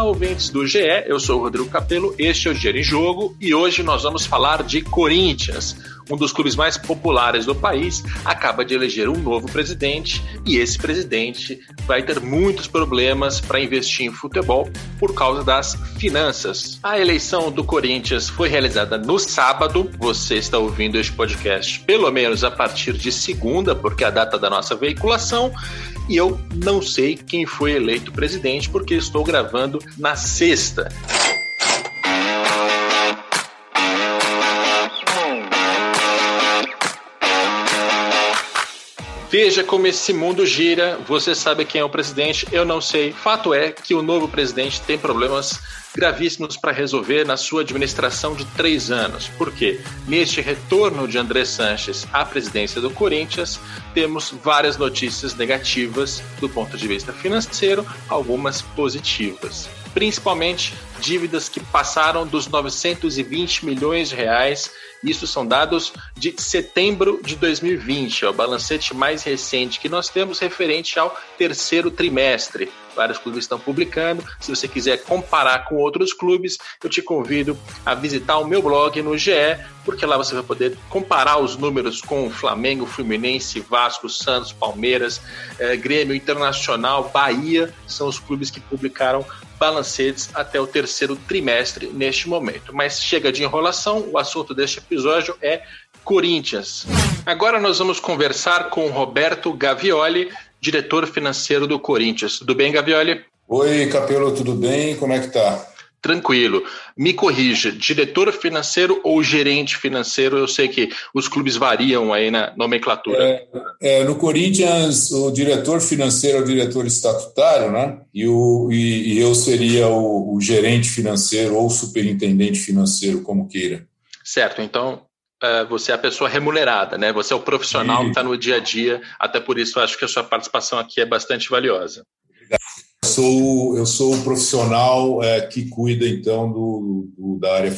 Olá, ouvintes do GE, eu sou o Rodrigo Capello, este é o Dinheiro em Jogo e hoje nós vamos falar de Corinthians. Um dos clubes mais populares do país acaba de eleger um novo presidente e esse presidente vai ter muitos problemas para investir em futebol por causa das finanças. A eleição do Corinthians foi realizada no sábado. Você está ouvindo este podcast pelo menos a partir de segunda, porque é a data da nossa veiculação e eu não sei quem foi eleito presidente porque estou gravando na sexta. Veja como esse mundo gira. Você sabe quem é o presidente, eu não sei. Fato é que o novo presidente tem problemas gravíssimos para resolver na sua administração de três anos. Por quê? Neste retorno de André Sanches à presidência do Corinthians, temos várias notícias negativas do ponto de vista financeiro, algumas positivas. Principalmente dívidas que passaram dos 920 milhões de reais isso são dados de setembro de 2020, é o balancete mais recente que nós temos referente ao terceiro trimestre. Vários clubes estão publicando. Se você quiser comparar com outros clubes, eu te convido a visitar o meu blog no GE, porque lá você vai poder comparar os números com Flamengo, Fluminense, Vasco, Santos, Palmeiras, eh, Grêmio Internacional, Bahia. São os clubes que publicaram balancetes até o terceiro trimestre neste momento. Mas chega de enrolação, o assunto deste episódio é Corinthians. Agora nós vamos conversar com Roberto Gavioli, diretor financeiro do Corinthians. Tudo bem, Gavioli? Oi, Capelo, tudo bem? Como é que tá? Tranquilo. Me corrija, diretor financeiro ou gerente financeiro? Eu sei que os clubes variam aí na nomenclatura. É, é, no Corinthians, o diretor financeiro é o diretor estatutário, né? E, o, e, e eu seria o, o, gerente financeiro ou superintendente financeiro, como queira. Certo. Então, você é a pessoa remunerada, né? Você é o profissional que está no dia a dia. Até por isso, acho que a sua participação aqui é bastante valiosa. Obrigado sou, eu sou o profissional é, que cuida, então, do, do, da área.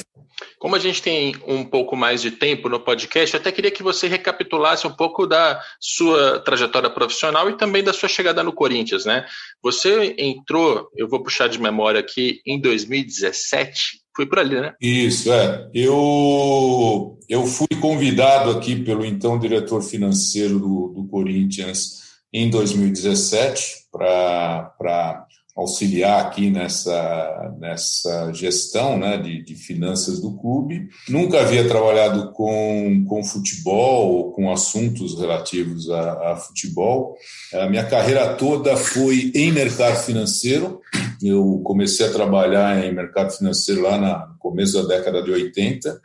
Como a gente tem um pouco mais de tempo no podcast, eu até queria que você recapitulasse um pouco da sua trajetória profissional e também da sua chegada no Corinthians, né? Você entrou, eu vou puxar de memória aqui, em 2017, foi por ali, né? Isso, é. Eu, eu fui convidado aqui pelo então diretor financeiro do, do Corinthians em 2017 para auxiliar aqui nessa, nessa gestão né, de, de, finanças do clube. Nunca havia trabalhado com, com futebol ou com assuntos relativos a, a futebol. A minha carreira toda foi em mercado financeiro. Eu comecei a trabalhar em mercado financeiro lá no começo da década de 80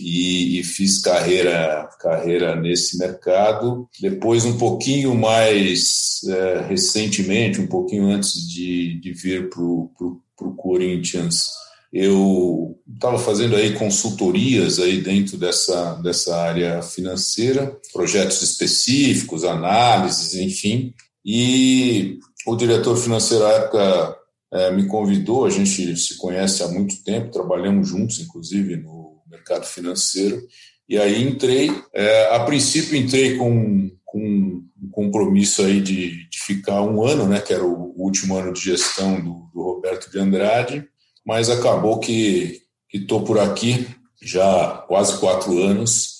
e, e, fiz carreira, carreira nesse mercado. Depois, um pouquinho mais é, recentemente, um pouquinho antes de, de vir para o Corinthians, eu estava fazendo aí consultorias aí dentro dessa, dessa área financeira, projetos específicos, análises, enfim. E o diretor financeiro à época é, me convidou, a gente se conhece há muito tempo, trabalhamos juntos, inclusive, no mercado financeiro. E aí entrei, é, a princípio entrei com, com um compromisso aí de, de, ficar um ano, né, que era o último ano de gestão do, do Roberto de Andrade, mas acabou que estou por aqui já quase quatro anos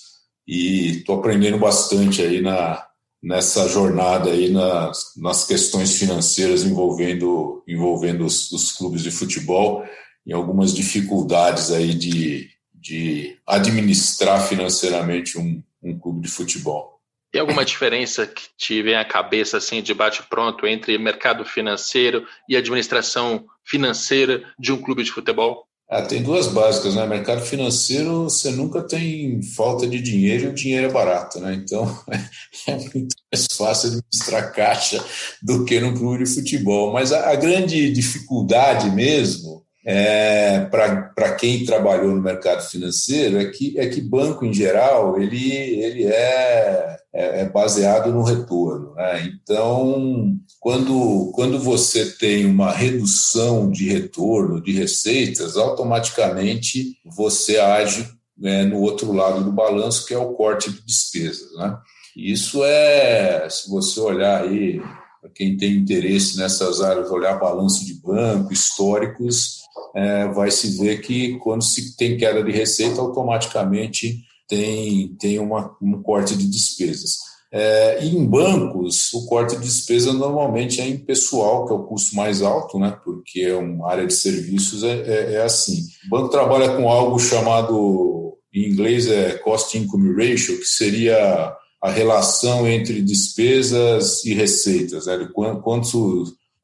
e estou aprendendo bastante aí na, nessa jornada aí nas, nas questões financeiras envolvendo, envolvendo os, os clubes de futebol e algumas dificuldades aí de, de administrar financeiramente um, um clube de futebol. Tem alguma diferença que te vem à cabeça, assim, de bate-pronto, entre mercado financeiro e administração financeira de um clube de futebol? Ah, tem duas básicas, né? Mercado financeiro, você nunca tem falta de dinheiro e o dinheiro é barato, né? Então, é muito mais fácil administrar caixa do que no clube de futebol. Mas a, a grande dificuldade mesmo é, para quem trabalhou no mercado financeiro é que, é que banco, em geral, ele, ele é, é, é baseado no retorno. Né? Então, quando, quando você tem uma redução de retorno, de receitas, automaticamente você age né, no outro lado do balanço, que é o corte de despesas. Né? Isso é, se você olhar aí para quem tem interesse nessas áreas, olhar balanço de banco, históricos, é, vai se ver que quando se tem queda de receita, automaticamente tem, tem uma, um corte de despesas. É, em bancos, o corte de despesa normalmente é em pessoal, que é o custo mais alto, né? porque é uma área de serviços é, é, é assim. O banco trabalha com algo chamado, em inglês, é Cost Income Ratio, que seria a relação entre despesas e receitas, né? de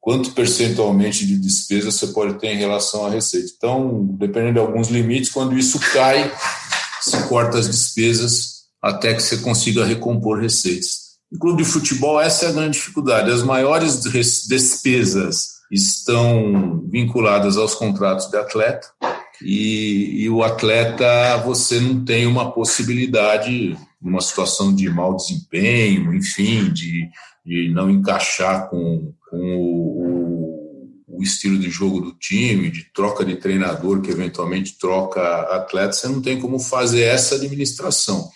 quanto, percentualmente de despesa você pode ter em relação à receita. Então, dependendo de alguns limites, quando isso cai, se corta as despesas até que você consiga recompor receitas. No clube de futebol, essa é a grande dificuldade. As maiores despesas estão vinculadas aos contratos de atleta, e, e, o atleta, você não tem uma possibilidade, numa situação de mau desempenho, enfim, de, de não encaixar com, com o, o, estilo de jogo do time, de troca de treinador, que eventualmente troca atleta, você não tem como fazer essa administração.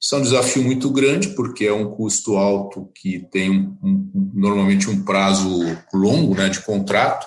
Isso é um desafio muito grande, porque é um custo alto que tem um, um, normalmente um prazo longo né, de contrato,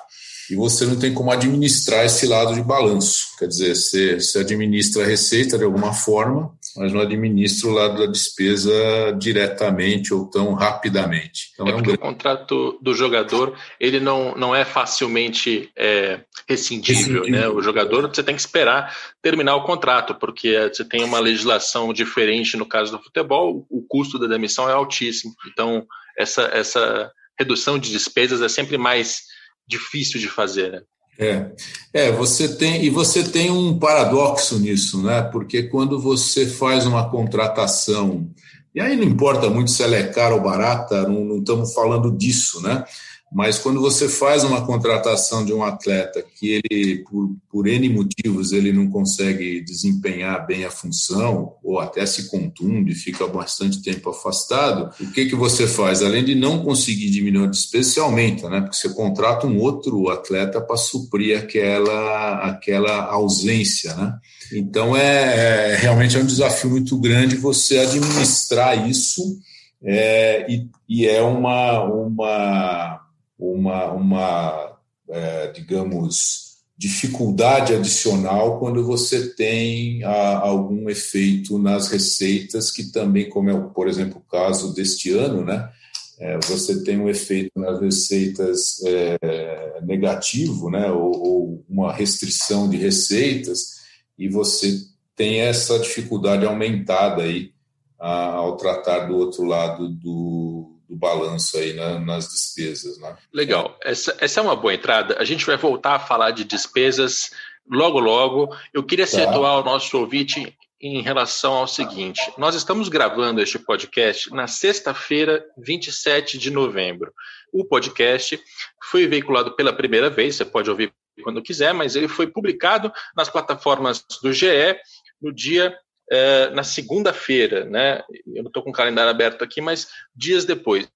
e você não tem como administrar esse lado de balanço. Quer dizer, você, você administra a receita de alguma forma, mas não administra o lado da despesa diretamente ou tão rapidamente. Então, é, é um... o contrato do jogador ele não, não é facilmente é, rescindível. Né? O jogador você tem que esperar terminar o contrato, porque você tem uma legislação diferente no caso do futebol, o custo da demissão é altíssimo. Então, essa, essa redução de despesas é sempre mais difícil de fazer, né? É, é, você tem e você tem um paradoxo nisso, né? Porque quando você faz uma contratação, e aí não importa muito se ela é cara ou barata, não, não estamos falando disso, né? Mas quando você faz uma contratação de um atleta que ele, por, por N motivos, ele não consegue desempenhar bem a função, ou até se contunde, fica bastante tempo afastado, o que, que você faz? Além de não conseguir diminuir aumenta, né? Porque você contrata um outro atleta para suprir aquela, aquela ausência, né? Então, é, é, realmente é um desafio muito grande você administrar isso é, e, e é uma, uma uma, uma é, digamos, dificuldade adicional quando você tem a, algum efeito nas receitas, que também, como é, por exemplo, o caso deste ano, né? É, você tem um efeito nas receitas é, negativo, né, ou, ou, uma restrição de receitas, e você tem essa dificuldade aumentada aí a, ao tratar do outro lado do, do balanço aí né, nas despesas. Né? Legal, essa, essa é uma boa entrada. A gente vai voltar a falar de despesas logo, logo. Eu queria tá. situar o nosso ouvinte em relação ao seguinte: nós estamos gravando este podcast na sexta-feira, 27 de novembro. O podcast foi veiculado pela primeira vez, você pode ouvir quando quiser, mas ele foi publicado nas plataformas do GE no dia é, na segunda-feira, né? Eu não estou com o calendário aberto aqui, mas dias depois.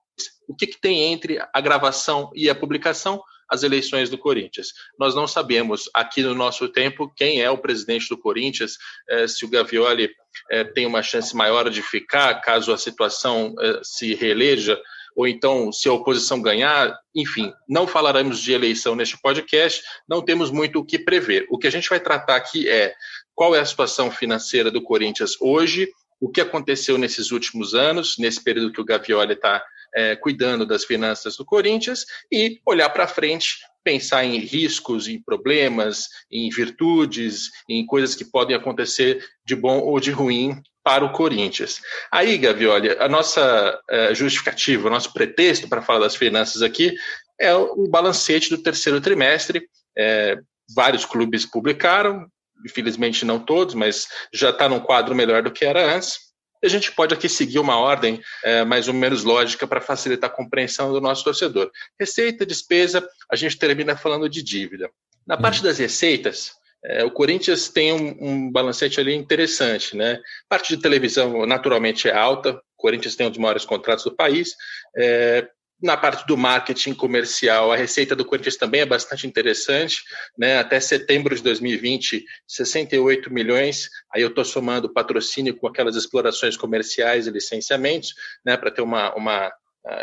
O que, que tem entre a gravação e a publicação? As eleições do Corinthians. Nós não sabemos aqui no nosso tempo quem é o presidente do Corinthians, é, se o Gavioli é, tem uma chance maior de ficar caso a situação se reeleja ou então se a oposição ganhar, enfim, não falaremos de eleição neste podcast, não temos muito o que prever. O que a gente vai tratar aqui é qual é a situação financeira do Corinthians hoje, o que aconteceu nesses últimos anos, nesse período que o Gavioli está é, cuidando das finanças do Corinthians, e olhar para frente, pensar em riscos, em problemas, em virtudes, em coisas que podem acontecer de bom ou de ruim para o Corinthians. Aí, Gavioli, a nossa é, justificativa, o nosso pretexto para falar das finanças aqui é o balancete do terceiro trimestre. É, vários clubes publicaram, infelizmente não todos, mas já está num quadro melhor do que era antes. A gente pode aqui seguir uma ordem é, mais ou menos lógica para facilitar a compreensão do nosso torcedor. Receita, despesa, a gente termina falando de dívida. Na parte uhum. das receitas, é, o Corinthians tem um, um, balancete ali interessante, né? Parte de televisão naturalmente é alta, o Corinthians tem um dos maiores contratos do país. É, na parte do marketing comercial, a receita do Corinthians também é bastante interessante, né? Até setembro de 2020, 68 milhões. Aí eu estou somando patrocínio com aquelas explorações comerciais e licenciamentos, né? Para ter uma, uma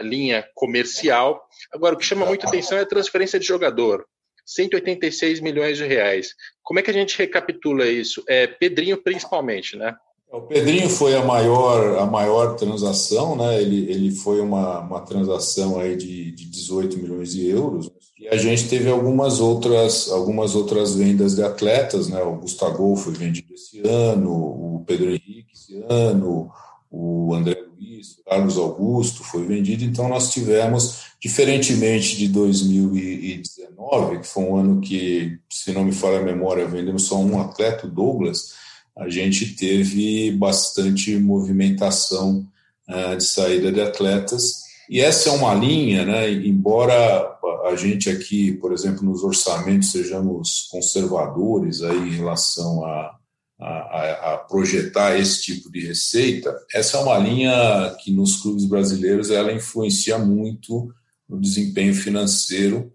linha comercial. Agora, o que chama muita atenção é a transferência de jogador. 186 milhões de reais. Como é que a gente recapitula isso? É Pedrinho principalmente, né? O Pedrinho foi a maior, a maior transação, né? Ele, ele foi uma, uma transação aí de, de 18 milhões de euros. E a gente teve algumas outras, algumas outras vendas de atletas, né? O Gustavo foi vendido esse ano, o Pedro Henrique esse ano, o André Luiz, o Carlos Augusto foi vendido. Então nós tivemos, diferentemente de 2019, que foi um ano que, se não me falha a memória, vendemos só um atleta, o Douglas a gente teve bastante movimentação uh, de saída de atletas. E essa é uma linha, né, embora a gente aqui, por exemplo, nos orçamentos sejamos conservadores aí em relação a, a, a, projetar esse tipo de receita, essa é uma linha que nos clubes brasileiros ela influencia muito no desempenho financeiro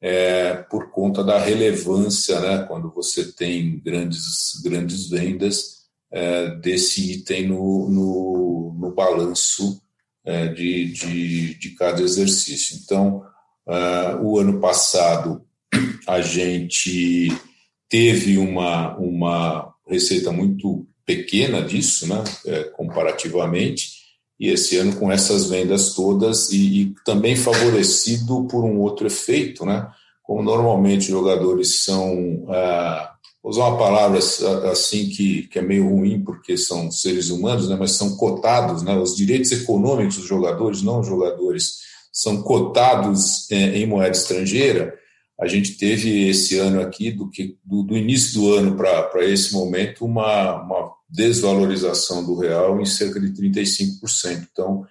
é, por conta da relevância, né, quando você tem grandes, grandes vendas é, desse item no, no, no balanço é, de, de, de, cada exercício. Então, é, o ano passado, a gente teve uma, uma receita muito pequena disso, né, é, comparativamente, e esse ano com essas vendas todas e, e, também favorecido por um outro efeito, né? Como normalmente jogadores são, ah, vou usar uma palavra assim que, que é meio ruim porque são seres humanos, né? Mas são cotados, né? Os direitos econômicos dos jogadores, não os jogadores, são cotados em, em moeda estrangeira. A gente teve esse ano aqui, do, que, do, do início do ano para esse momento, uma, uma desvalorização do real em cerca de 35%. Então,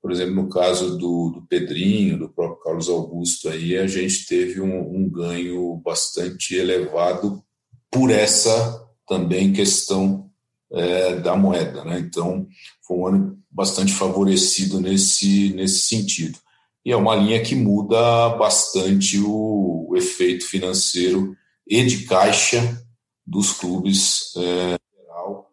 por exemplo, no caso do, do Pedrinho, do próprio Carlos Augusto, aí a gente teve um, um ganho bastante elevado por essa também questão é, da moeda. Né? Então, foi um ano bastante favorecido nesse, nesse sentido. E é uma linha que muda bastante o, o efeito financeiro e de caixa dos clubes é,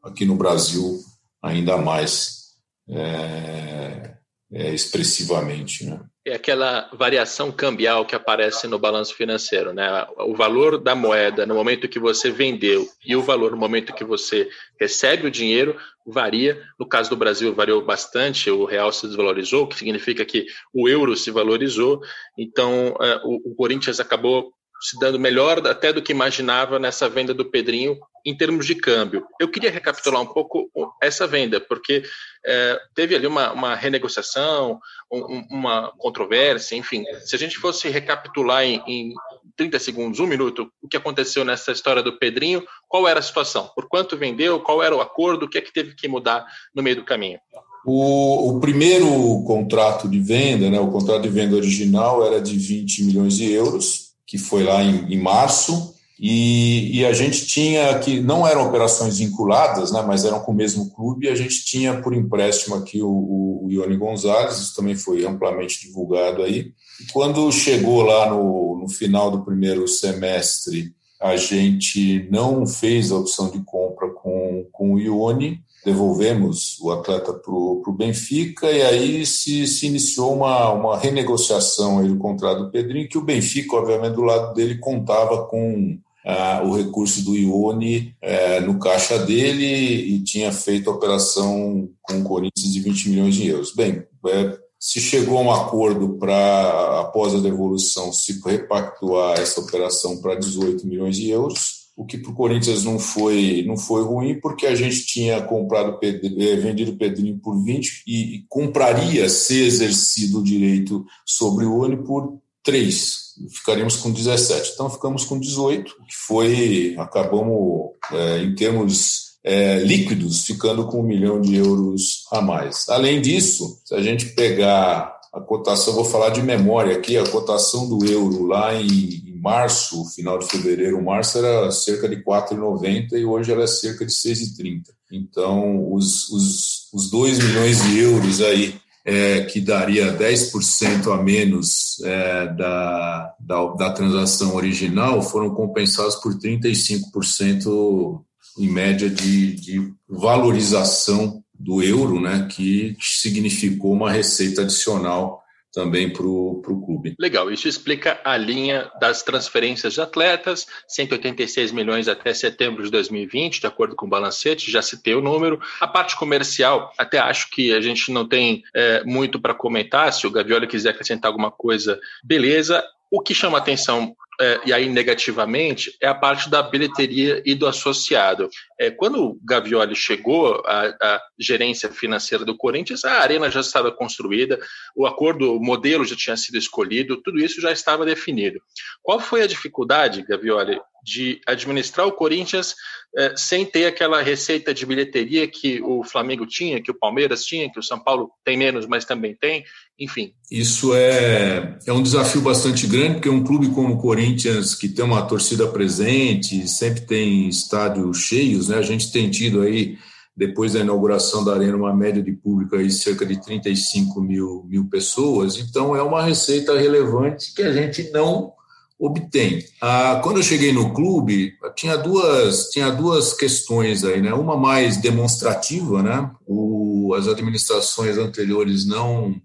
aqui no Brasil ainda mais é, é, expressivamente. Né? É aquela variação cambial que aparece no balanço financeiro, né? O valor da moeda no momento que você vendeu e o valor no momento que você recebe o dinheiro varia. No caso do Brasil, variou bastante, o real se desvalorizou, o que significa que o euro se valorizou. Então, é, o Corinthians acabou se dando melhor até do que imaginava nessa venda do Pedrinho em termos de câmbio. Eu queria recapitular um pouco essa venda, porque é, teve ali uma, uma renegociação, um, uma controvérsia, enfim. Se a gente fosse recapitular em, em 30 segundos, um minuto, o que aconteceu nessa história do Pedrinho, qual era a situação? Por quanto vendeu? Qual era o acordo? O que é que teve que mudar no meio do caminho? O, o, primeiro contrato de venda, né, o contrato de venda original era de 20 milhões de euros, que foi lá em, em março, e, e, a gente tinha que não eram operações vinculadas, né, mas eram com o mesmo clube. E a gente tinha por empréstimo aqui o, o, o Ione Gonzalez, isso também foi amplamente divulgado aí. E quando chegou lá no, no final do primeiro semestre, a gente não fez a opção de compra com, com o Ione, devolvemos o atleta para o Benfica e aí se, se iniciou uma, uma renegociação aí do contrato do Pedrinho, que o Benfica, obviamente, do lado dele contava com ah, o recurso do Ione eh, no caixa dele e tinha feito a operação com o Corinthians de 20 milhões de euros. Bem, é, se chegou a um acordo para, após a devolução, se repactuar essa operação para 18 milhões de euros, o que para o Corinthians não foi, não foi ruim, porque a gente tinha comprado eh, vendido o Pedrinho por 20 e, e compraria, se exercido o direito sobre o Oni, por 3. Ficaríamos com 17. Então ficamos com 18, que foi, acabamos, é, em termos é, líquidos, ficando com um milhão de euros a mais. Além disso, se a gente pegar a cotação, vou falar de memória aqui, a cotação do euro lá em março, final de fevereiro, março era cerca de 4,90 e hoje ela é cerca de 6,30. Então, os, os, os 2 milhões de euros aí, é, que daria 10% a menos é, da, da, da transação original, foram compensados por 35% em média de, de valorização do euro, né, que significou uma receita adicional também para o clube. Legal, isso explica a linha das transferências de atletas, 186 milhões até setembro de 2020, de acordo com o balancete, já citei o número. A parte comercial, até acho que a gente não tem é, muito para comentar, se o Gavioli quiser acrescentar alguma coisa, beleza. O que chama atenção é, e aí negativamente, é a parte da bilheteria e do associado. É, quando o Gavioli chegou à, à, gerência financeira do Corinthians, a arena já estava construída, o acordo, o modelo já tinha sido escolhido, tudo isso já estava definido. Qual foi a dificuldade, Gavioli, de administrar o Corinthians é, sem ter aquela receita de bilheteria que o Flamengo tinha, que o Palmeiras tinha, que o São Paulo tem menos, mas também tem, enfim. Isso é, é um desafio bastante grande, porque um clube como o Corinthians, que tem uma torcida presente, sempre tem estádios cheios, né? A gente tem tido aí, depois da inauguração da Arena, uma média de público aí cerca de 35 mil, mil pessoas, então é uma receita relevante que a gente não obtém. Ah, quando eu cheguei no clube, tinha duas, tinha duas questões aí, né? Uma mais demonstrativa, né? O, as administrações anteriores não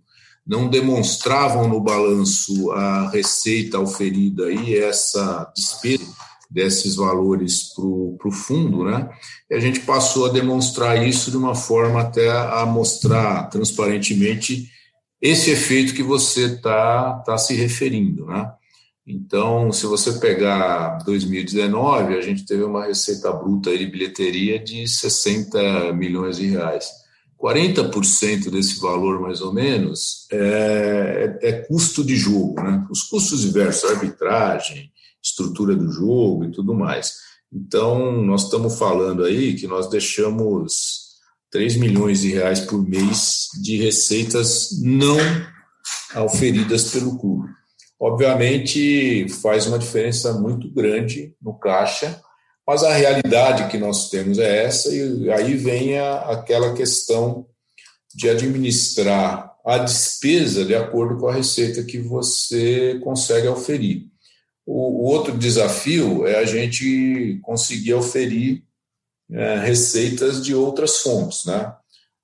não demonstravam no balanço a receita oferida e essa despesa desses valores para o fundo, né? E a gente passou a demonstrar isso de uma forma até a mostrar transparentemente esse efeito que você está tá se referindo, né? Então, se você pegar 2019, a gente teve uma receita bruta de bilheteria de 60 milhões de reais. 40% desse valor, mais ou menos, é, é, custo de jogo, né? Os custos diversos, arbitragem, estrutura do jogo e tudo mais. Então, nós estamos falando aí que nós deixamos 3 milhões de reais por mês de receitas não auferidas pelo clube obviamente faz uma diferença muito grande no caixa, mas a realidade que nós temos é essa, e aí vem a, aquela questão de administrar a despesa de acordo com a receita que você consegue oferir. O, o outro desafio é a gente conseguir oferir é, receitas de outras fontes, né?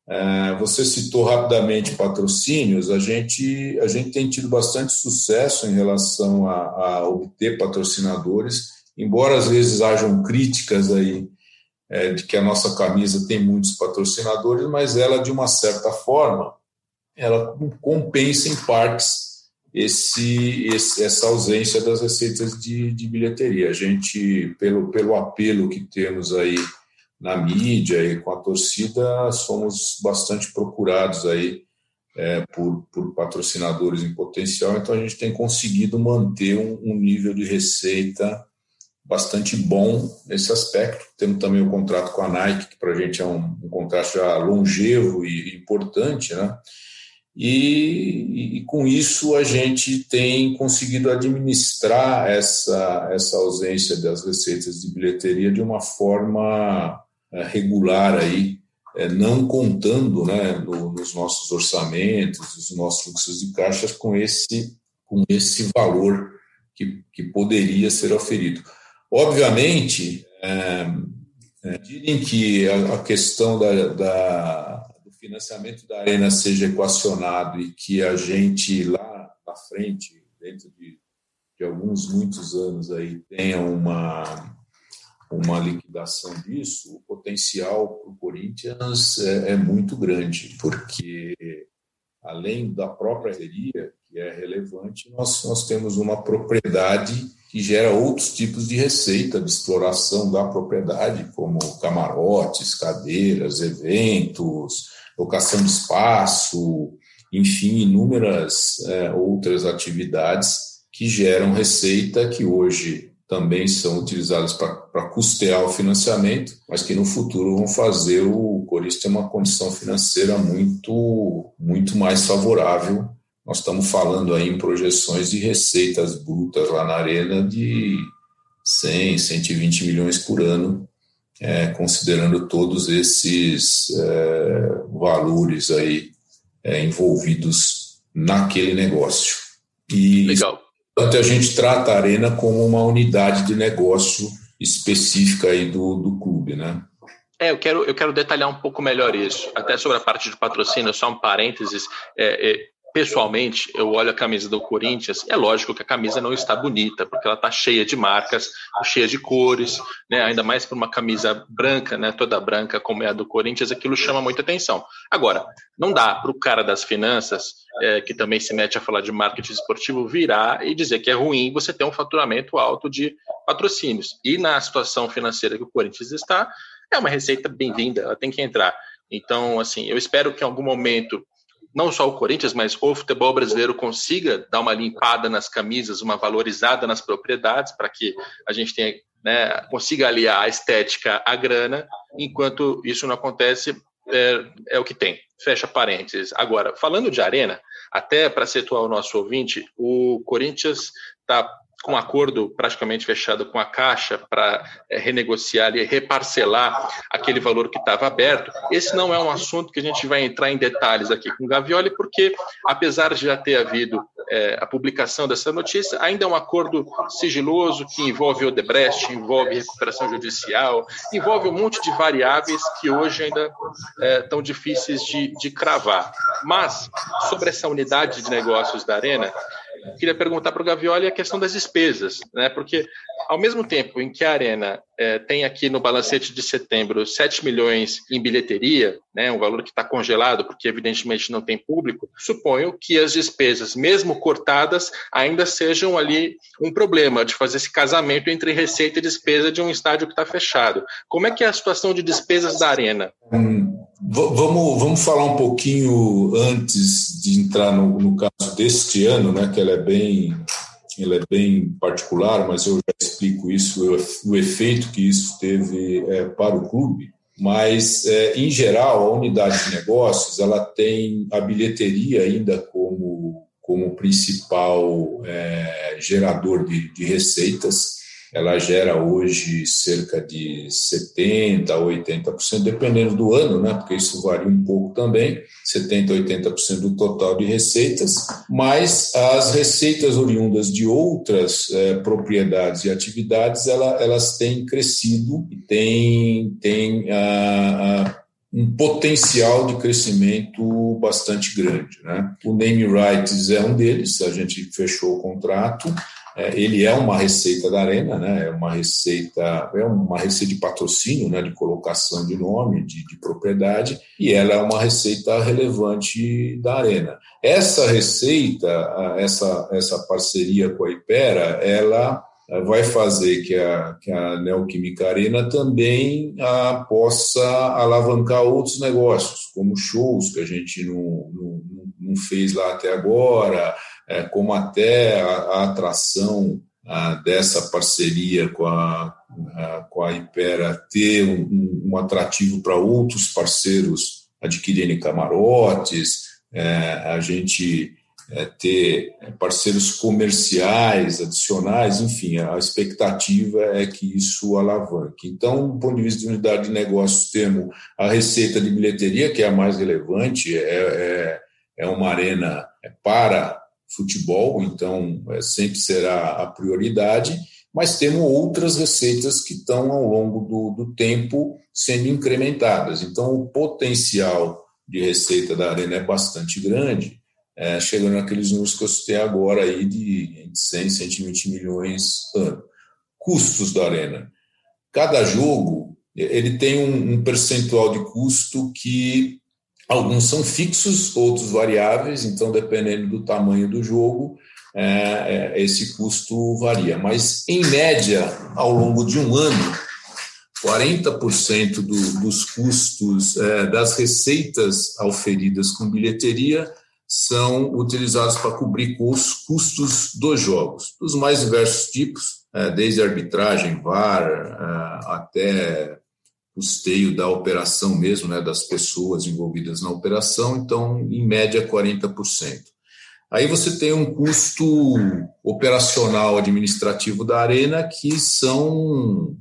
É, você citou rapidamente patrocínios, a gente, a gente tem tido bastante sucesso em relação a, a obter patrocinadores, embora às vezes hajam críticas aí é, de que a nossa camisa tem muitos patrocinadores, mas ela, de uma certa forma, ela compensa em partes esse, esse, essa ausência das receitas de, de bilheteria. A gente, pelo, pelo apelo que temos aí na mídia e com a torcida, somos bastante procurados aí é, por, por, patrocinadores em potencial, então a gente tem conseguido manter um, um nível de receita bastante bom nesse aspecto. Temos também o contrato com a Nike, que para a gente é um, um, contrato já longevo e importante, né? E, e, com isso a gente tem conseguido administrar essa, essa ausência das receitas de bilheteria de uma forma regular aí, é, não contando né, nos nossos orçamentos, nos nossos fluxos de caixas com esse, com esse valor que, que poderia ser oferido. Obviamente, é, é, que a, a questão da, da, do financiamento da Arena seja equacionado e que a gente lá na frente, dentro de, de alguns, muitos anos aí, tenha uma uma liquidação disso, o potencial para o Corinthians é, é, muito grande, porque além da própria seria, que é relevante, nós, nós temos uma propriedade que gera outros tipos de receita de exploração da propriedade, como camarotes, cadeiras, eventos, locação de espaço, enfim, inúmeras é, outras atividades que geram receita que hoje também são utilizadas para custear o financiamento, mas que no futuro vão fazer o Corinthians ter uma condição financeira muito, muito mais favorável. Nós estamos falando aí em projeções de receitas brutas lá na Arena de 100, 120 milhões por ano, é, considerando todos esses é, valores aí é, envolvidos naquele negócio. E Legal. Portanto, a gente trata a Arena como uma unidade de negócio específica aí do, do clube, né? É, eu quero, eu quero detalhar um pouco melhor isso. Até sobre a parte de patrocínio, só um parênteses. É, é, pessoalmente, eu olho a camisa do Corinthians, é lógico que a camisa não está bonita, porque ela está cheia de marcas, cheia de cores, né? ainda mais para uma camisa branca, né? toda branca, como é a do Corinthians, aquilo chama muita atenção. Agora, não dá para o cara das finanças, é, que também se mete a falar de marketing esportivo, virar e dizer que é ruim você ter um faturamento alto de patrocínios. E na situação financeira que o Corinthians está, é uma receita bem-vinda, ela tem que entrar. Então, assim, eu espero que em algum momento não só o Corinthians, mas o futebol brasileiro consiga dar uma limpada nas camisas, uma valorizada nas propriedades, para que a gente tenha, né, consiga aliar a estética à grana, enquanto isso não acontece, é, é o que tem. Fecha parênteses. Agora, falando de arena, até para situar o nosso ouvinte, o Corinthians está com um acordo praticamente fechado com a Caixa para é, renegociar e reparcelar aquele valor que estava aberto. Esse não é um assunto que a gente vai entrar em detalhes aqui com o Gavioli, porque, apesar de já ter havido é, a publicação dessa notícia, ainda é um acordo sigiloso que envolve Odebrecht, envolve recuperação judicial, envolve um monte de variáveis que hoje ainda é, difíceis de, de cravar. Mas, sobre essa unidade de negócios da Arena, queria perguntar para o Gavioli a questão das despesas, né? Porque ao mesmo tempo em que a Arena é, tem aqui no balancete de setembro 7 milhões em bilheteria, né, um valor que está congelado porque evidentemente não tem público, suponho que as despesas, mesmo cortadas, ainda sejam ali um problema de fazer esse casamento entre receita e despesa de um estádio que está fechado. Como é que é a situação de despesas da Arena? Hum, vamos, vamos falar um pouquinho antes de entrar no, no caso deste ano, né, que ela é bem ela é bem particular, mas eu já explico isso, o, efeito que isso teve é, para o clube. Mas, é, em geral, a unidade de negócios ela tem a bilheteria ainda como, como principal é, gerador de, de receitas ela gera hoje cerca de 70% a 80%, dependendo do ano, né? porque isso varia um pouco também, 70% a 80% do total de receitas, mas as receitas oriundas de outras é, propriedades e atividades, ela, elas têm crescido e têm, têm um potencial de crescimento bastante grande. Né? O name rights é um deles, a gente fechou o contrato, ele é uma receita da Arena, né? é uma receita, é uma receita de patrocínio, né? de colocação de nome, de, de propriedade, e ela é uma receita relevante da Arena. Essa receita, essa, essa parceria com a Ipera, ela vai fazer que a, que a Neoquímica Arena também a, possa alavancar outros negócios, como shows que a gente não, não, não fez lá até agora, é, como até a, a atração a, dessa parceria com a, a, com a Impera ter um, um atrativo para outros parceiros adquirirem camarotes, é, a gente é, ter parceiros comerciais adicionais, enfim, a expectativa é que isso alavanque. Então, do ponto de vista de unidade de negócios, temos a receita de bilheteria, que é a mais relevante, é, é, é uma arena para futebol, então é, sempre será a prioridade, mas temos outras receitas que estão ao longo do, do tempo sendo incrementadas. Então, o potencial de receita da Arena é bastante grande, é, chegando naqueles números que eu citei agora aí de 100, 120 milhões ano. Custos da Arena. Cada jogo ele tem um, um percentual de custo que Alguns são fixos, outros variáveis, então, dependendo do tamanho do jogo, é, é, esse custo varia. Mas, em média, ao longo de um ano, 40% do, dos custos é, das receitas auferidas com bilheteria são utilizados para cobrir os custos dos jogos, dos mais diversos tipos, é, desde arbitragem, VAR, é, até custeio da operação mesmo, né, das pessoas envolvidas na operação, então, em média, 40%. Aí você tem um custo operacional administrativo da Arena, que são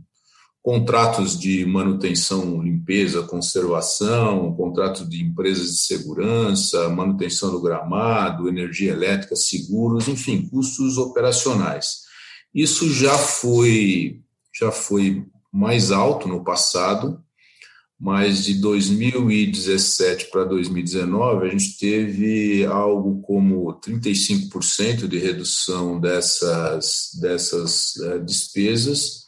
contratos de manutenção, limpeza, conservação, contratos de empresas de segurança, manutenção do gramado, energia elétrica, seguros, enfim, custos operacionais. Isso já foi já foi mais alto no passado, mas de 2017 para 2019 a gente teve algo como 35% de redução dessas, dessas é, despesas,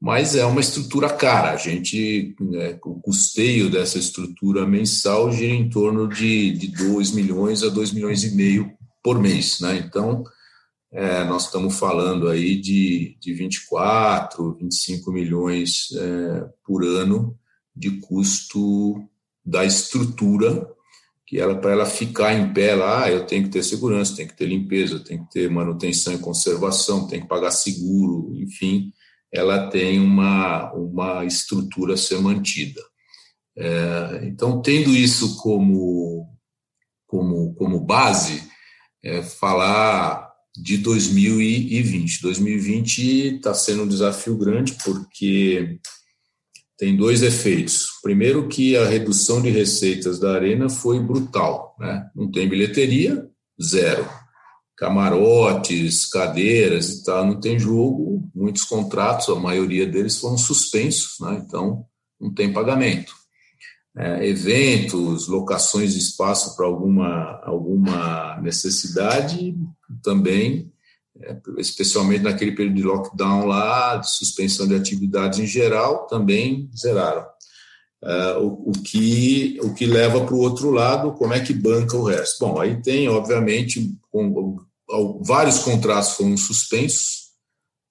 mas é uma estrutura cara. A gente, né, o custeio dessa estrutura mensal gira em torno de, de 2 milhões a 2 milhões e meio por mês. Né? Então, é, nós estamos falando aí de, de 24, 25 milhões é, por ano de custo da estrutura, que ela para ela ficar em pé lá, eu tenho que ter segurança, tem que ter limpeza, tem que ter manutenção e conservação, tem que pagar seguro, enfim, ela tem uma, uma estrutura a ser mantida. É, então, tendo isso como, como, como base, é, falar de 2020. 2020 está sendo um desafio grande porque tem dois efeitos. Primeiro que a redução de receitas da arena foi brutal, né? Não tem bilheteria, zero. Camarotes, cadeiras e tal, não tem jogo, muitos contratos, a maioria deles foram suspensos, né? Então não tem pagamento. É, eventos, locações de espaço para alguma, alguma necessidade também é, especialmente naquele período de lockdown lá, de suspensão de atividades em geral, também zeraram. É, o, o, que, o que leva para o outro lado, como é que banca o resto? Bom, aí tem, obviamente, com, vários contratos foram suspensos,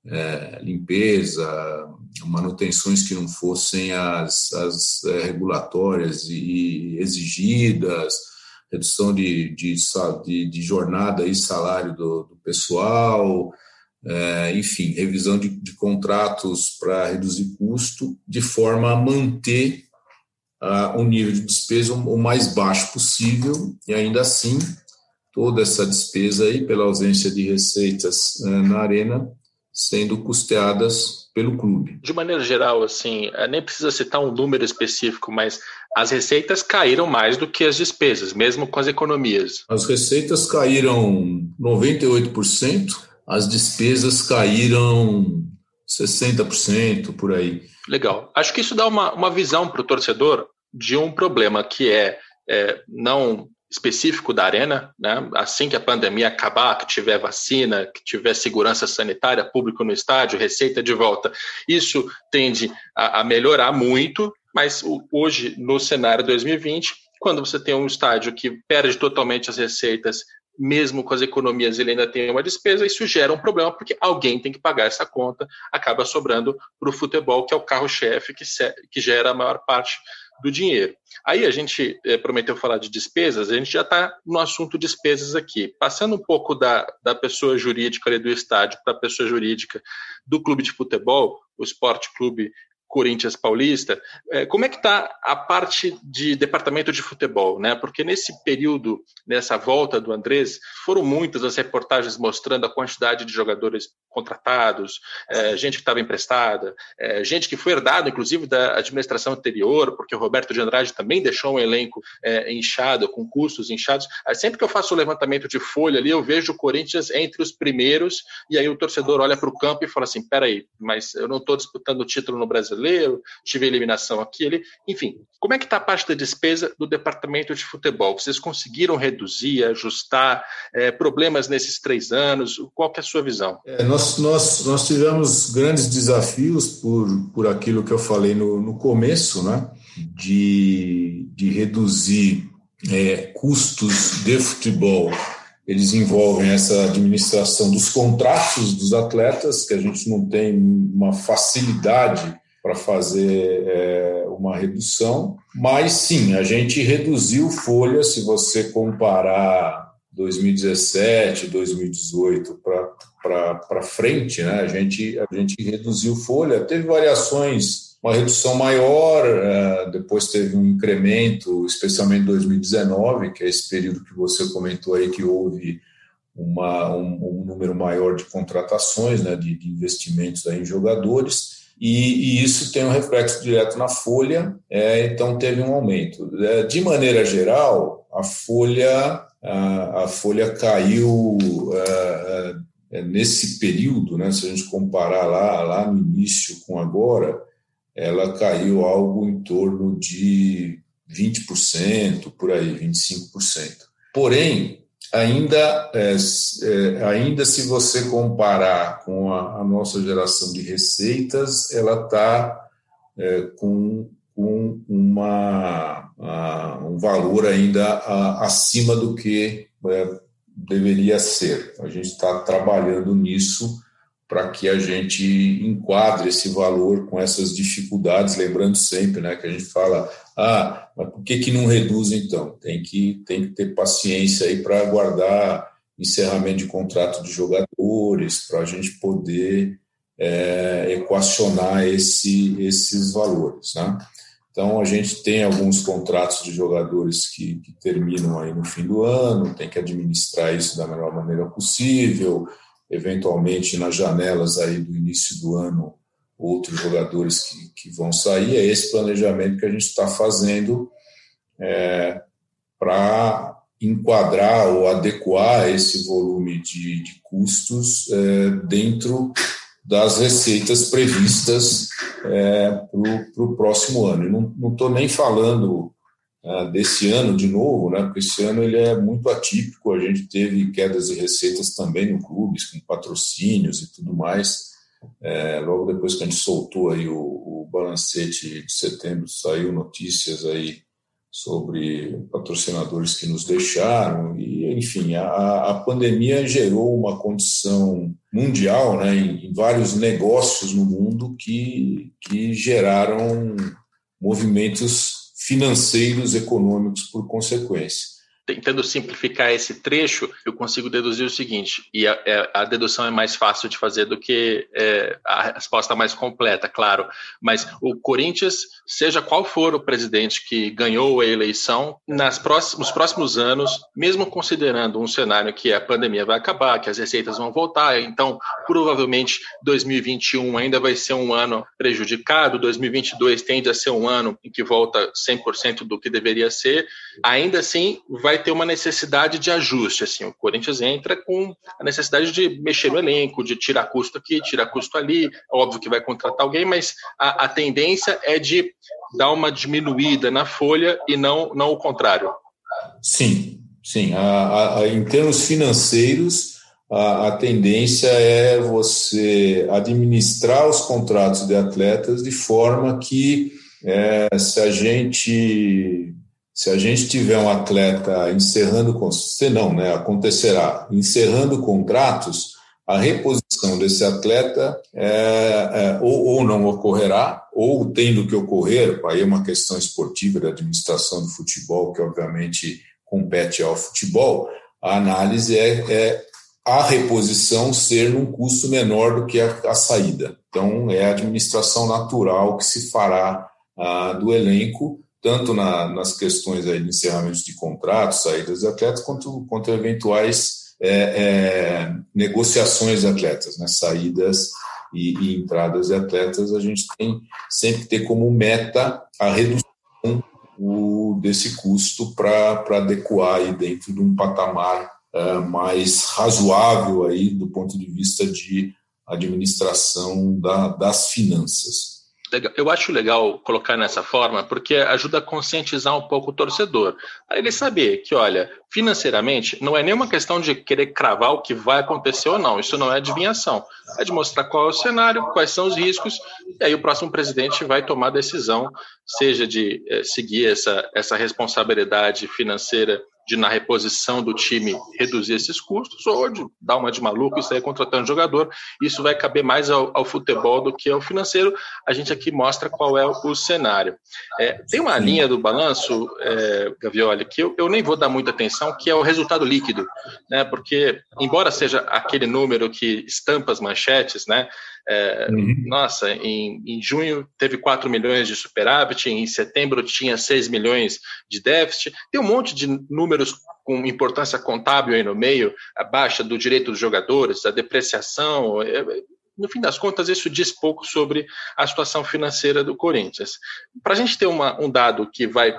é, limpeza, manutenções que não fossem as, as é, regulatórias e exigidas, redução de, de, de, de jornada e salário do, do pessoal, é, enfim, revisão de, de contratos para reduzir custo, de forma a manter o nível de despesa o mais baixo possível e ainda assim toda essa despesa aí pela ausência de receitas é, na arena sendo custeadas pelo clube. De maneira geral, assim, é, nem precisa citar um número específico, mas as receitas caíram mais do que as despesas, mesmo com as economias. As receitas caíram 98%, as despesas caíram 60% por aí. Legal. Acho que isso dá uma, uma visão para o torcedor de um problema que é, é não específico da arena, né? Assim que a pandemia acabar, que tiver vacina, que tiver segurança sanitária, público no estádio, receita de volta, isso tende a, a melhorar muito. Mas hoje, no cenário 2020, quando você tem um estádio que perde totalmente as receitas, mesmo com as economias, ele ainda tem uma despesa, isso gera um problema, porque alguém tem que pagar essa conta, acaba sobrando para o futebol, que é o carro-chefe que, que gera a maior parte do dinheiro. Aí a gente é, prometeu falar de despesas, a gente já está no assunto despesas aqui. Passando um pouco da, da pessoa jurídica ali do estádio para a pessoa jurídica do clube de futebol, o Esporte Clube Corinthians Paulista. É, como é que está a parte de departamento de futebol, né? Porque nesse período, nessa volta do Andrés, foram muitas as reportagens mostrando a quantidade de jogadores contratados, é, gente que estava emprestada, é, gente que foi herdado, inclusive, da administração anterior, porque o Roberto de Andrade também deixou um elenco inchado, com custos inchados. Sempre que eu faço o levantamento de folha ali, eu vejo o Corinthians entre os primeiros, e aí o torcedor olha para o campo e fala assim: peraí, mas eu não estou disputando o título no Brasil brasileiro, tive eliminação aqui ali. Enfim, como é que está a parte da despesa do departamento de futebol? Vocês conseguiram reduzir, ajustar é, problemas nesses três anos? Qual é a sua visão? É, nós, nós, nós tivemos grandes desafios por, por aquilo que eu falei no, no começo, né? de, de reduzir é, custos de futebol eles envolvem essa administração dos contratos dos atletas, que a gente não tem uma facilidade para fazer é, uma redução, mas sim, a gente reduziu folha, se você comparar 2017, 2018 para frente, né? a, gente, a gente reduziu folha, teve variações, uma redução maior, é, depois teve um incremento, especialmente em 2019, que é esse período que você comentou aí que houve uma, um, um número maior de contratações, né, de, de investimentos aí em jogadores, e, e, isso tem um reflexo direto na folha, é, então teve um aumento. É, de maneira geral, a folha, a, a folha caiu é, é, nesse período, né, se a gente comparar lá, lá no início com agora, ela caiu algo em torno de 20%, por aí, 25%. Porém, ainda, é, é, ainda se você comparar com a, a nossa geração de receitas, ela está é, com, com uma, a, um valor ainda a, acima do que é, deveria ser. A gente está trabalhando nisso para que a gente enquadre esse valor com essas dificuldades, lembrando sempre né, que a gente fala, ah, mas por que, que não reduz então? Tem que, tem que ter paciência aí para aguardar encerramento de contrato de jogadores, para a gente poder é, equacionar esse, esses valores. Né? Então, a gente tem alguns contratos de jogadores que, que terminam aí no fim do ano, tem que administrar isso da melhor maneira possível, eventualmente nas janelas aí do início do ano, outros jogadores que, que vão sair. É esse planejamento que a gente está fazendo é, para enquadrar ou adequar esse volume de, de custos é, dentro das receitas previstas é, para o próximo ano. Não estou nem falando é, desse ano de novo, né, porque esse ano ele é muito atípico, a gente teve quedas de receitas também no clubes, com patrocínios e tudo mais. É, logo depois que a gente soltou aí o, o balancete de setembro, saiu notícias aí sobre patrocinadores que nos deixaram e enfim a, a pandemia gerou uma condição mundial né, em, em, vários negócios no mundo que, que geraram movimentos financeiros econômicos por consequência tentando simplificar esse trecho, eu consigo deduzir o seguinte, e a, é, a dedução é mais fácil de fazer do que é, a resposta mais completa, claro, mas o Corinthians, seja qual for o presidente que ganhou a eleição, nas próximos, nos próximos anos, mesmo considerando um cenário que a pandemia vai acabar, que as receitas vão voltar, então provavelmente 2021 ainda vai ser um ano prejudicado, 2022 tende a ser um ano em que volta 100% do que deveria ser, ainda assim vai vai ter uma necessidade de ajuste. Assim, o Corinthians entra com a necessidade de mexer no elenco, de tirar custo aqui, tirar custo ali. Óbvio que vai contratar alguém, mas a, a tendência é de dar uma diminuída na folha e não, não o contrário. Sim, sim. A, a, em termos financeiros, a, a, tendência é você administrar os contratos de atletas de forma que, é, se a gente se a gente tiver um atleta encerrando, se não, né, acontecerá, encerrando contratos, a reposição desse atleta é, é, ou, ou, não ocorrerá, ou tendo que ocorrer, aí é uma questão esportiva da administração do futebol, que obviamente compete ao futebol, a análise é, é a reposição ser num custo menor do que a, a saída. Então, é a administração natural que se fará ah, do elenco, tanto na, nas questões aí de encerramentos de contratos, saídas de atletas, quanto, quanto eventuais é, é, negociações de atletas, né, saídas e, e, entradas de atletas, a gente tem sempre ter como meta a redução o, desse custo para adequar aí dentro de um patamar é, mais razoável aí do ponto de vista de administração da, das finanças. Eu acho legal colocar nessa forma, porque ajuda a conscientizar um pouco o torcedor. A ele saber que, olha, financeiramente, não é nenhuma questão de querer cravar o que vai acontecer ou não. Isso não é adivinhação. É de mostrar qual é o cenário, quais são os riscos, e aí o próximo presidente vai tomar a decisão, seja de é, seguir essa, essa responsabilidade financeira de, na reposição do time, reduzir esses custos, ou de dar uma de maluco e sair contratando jogador. Isso vai caber mais ao, ao futebol do que ao financeiro. A gente aqui mostra qual é o cenário. É, tem uma linha do balanço, é, Gavioli, que eu, eu nem vou dar muita atenção, que é o resultado líquido, né? porque, embora seja aquele número que estampa as manchetes, né? É, uhum. Nossa, em, em, junho teve 4 milhões de superávit, em setembro tinha 6 milhões de déficit. Tem um monte de números com importância contábil aí no meio, a baixa do direito dos jogadores, a depreciação. É, no fim das contas, isso diz pouco sobre a situação financeira do Corinthians. Para a gente ter uma, um dado que vai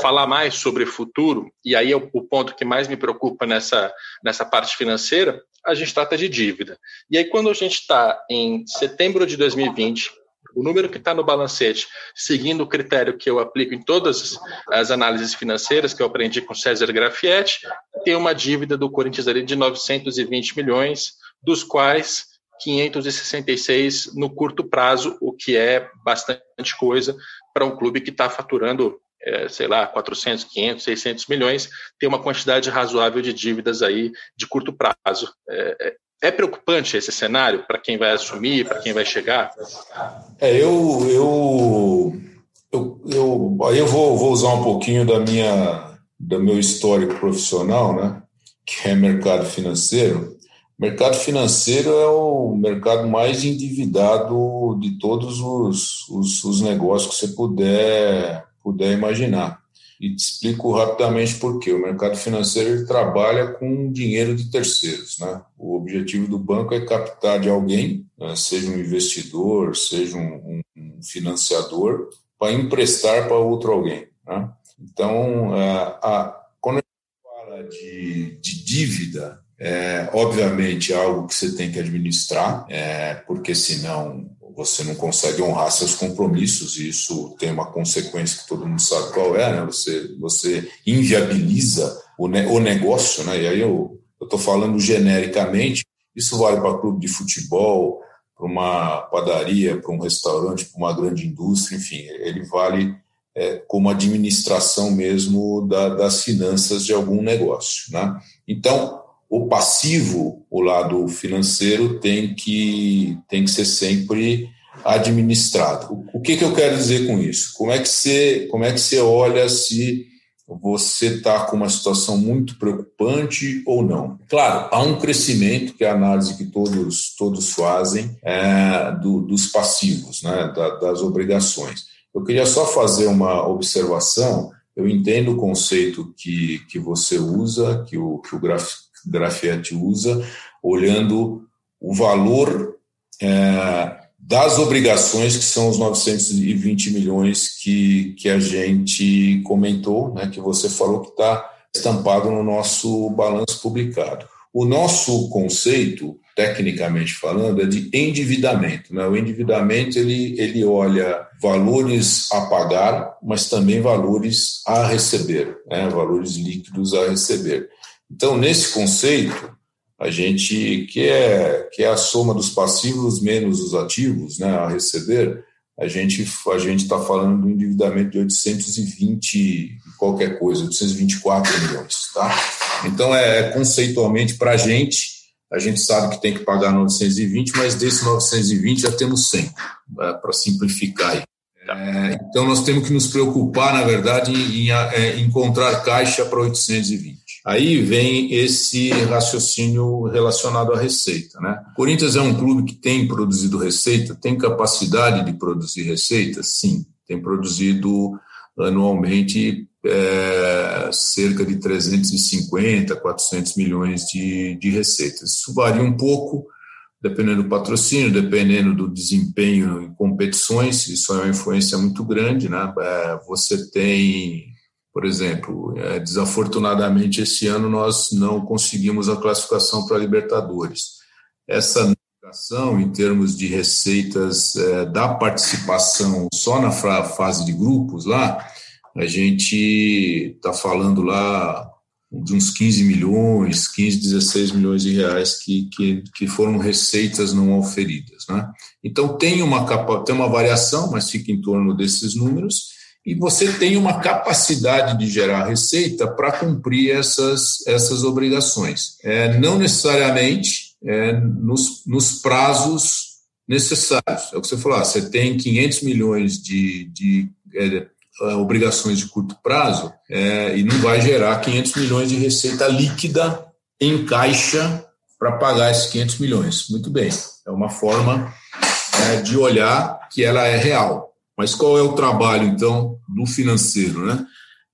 falar mais sobre o futuro, e aí é o, o ponto que mais me preocupa nessa, nessa parte financeira, a gente trata de dívida. E aí, quando a gente está em setembro de 2020, o número que está no balancete, seguindo o critério que eu aplico em todas as análises financeiras que eu aprendi com César Grafietti, tem uma dívida do Corinthians ali de 920 milhões, dos quais 566 no curto prazo, o que é bastante coisa para um clube que está faturando, é, sei lá, 400, 500, 600 milhões, tem uma quantidade razoável de dívidas aí de curto prazo. É, é, é preocupante esse cenário para quem vai assumir, para quem vai chegar? É, eu, eu, eu, eu, aí eu vou, vou usar um pouquinho da minha, do meu histórico profissional, né, que é mercado financeiro. Mercado financeiro é o mercado mais endividado de todos os, os, os negócios que você puder, puder imaginar. E te explico rapidamente por quê. O mercado financeiro ele trabalha com dinheiro de terceiros. Né? O objetivo do banco é captar de alguém, né? seja um investidor, seja um, um financiador, para emprestar para outro alguém. Né? Então, a, a, quando a gente fala de, de dívida, é, obviamente, é algo que você tem que administrar, é, porque senão você não consegue honrar seus compromissos, e isso tem uma consequência que todo mundo sabe qual é, né? Você, você inviabiliza o, ne o negócio, né? E aí eu estou falando genericamente, isso vale para clube de futebol, para uma padaria, para um restaurante, para uma grande indústria, enfim, ele vale é, como administração mesmo da, das finanças de algum negócio, né? Então, o passivo, o lado financeiro, tem que, tem que ser sempre administrado. O que, que eu quero dizer com isso? Como é que você, como é que você olha se você está com uma situação muito preocupante ou não. Claro, há um crescimento, que é a análise que todos, todos fazem, é, do, dos passivos, né, da, das obrigações. Eu queria só fazer uma observação. Eu entendo o conceito que, que você usa, que o, que o gráfico Grafietti usa, olhando o valor é, das obrigações, que são os 920 milhões que, que a gente comentou, né, que você falou que está estampado no nosso balanço publicado. O nosso conceito, tecnicamente falando, é de endividamento. Né? O endividamento ele, ele olha valores a pagar, mas também valores a receber, né? valores líquidos a receber. Então, nesse conceito, a gente, que é, que é a soma dos passivos menos os ativos né, a receber, a gente a gente está falando do endividamento de 820 qualquer coisa, 824 milhões, tá? Então é conceitualmente para a gente, a gente sabe que tem que pagar 920, mas desses 920 já temos 100, é, para simplificar aí. É, então nós temos que nos preocupar, na verdade, em, em é, encontrar caixa para 820. Aí vem esse raciocínio relacionado à receita. Né? O Corinthians é um clube que tem produzido receita, tem capacidade de produzir receita? Sim, tem produzido anualmente é, cerca de 350, 400 milhões de, de receitas. Isso varia um pouco, dependendo do patrocínio, dependendo do desempenho em competições, isso é uma influência muito grande. Né? É, você tem por exemplo, é, desafortunadamente esse ano nós não conseguimos a classificação para a Libertadores. Essa negação em termos de receitas é, da participação só na fase de grupos lá, a gente está falando lá de uns 15 milhões, 15, 16 milhões de reais que, que, que foram receitas não auferidas. Né? Então tem uma, tem uma variação, mas fica em torno desses números, e você tem uma capacidade de gerar receita para cumprir essas, essas obrigações. É, não necessariamente é, nos, nos prazos necessários. É o que você falou, ah, você tem 500 milhões de, de é, obrigações de curto prazo é, e não vai gerar 500 milhões de receita líquida em caixa para pagar esses 500 milhões. Muito bem, é uma forma é, de olhar que ela é real. Mas qual é o trabalho, então, do financeiro? Né?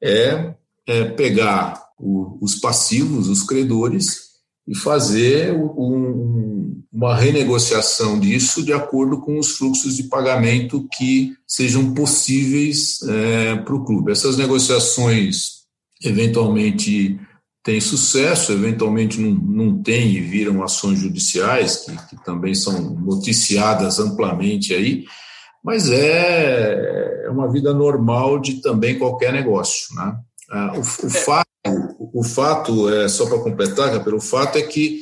É, é pegar o, os passivos, os credores, e fazer um, uma renegociação disso de acordo com os fluxos de pagamento que sejam possíveis é, para o clube. Essas negociações, eventualmente, têm sucesso, eventualmente não, não têm e viram ações judiciais, que, que também são noticiadas amplamente aí, mas é, é uma vida normal de também qualquer negócio. Né? Ah, o, o, fato, o fato, é, só para completar, pelo fato é que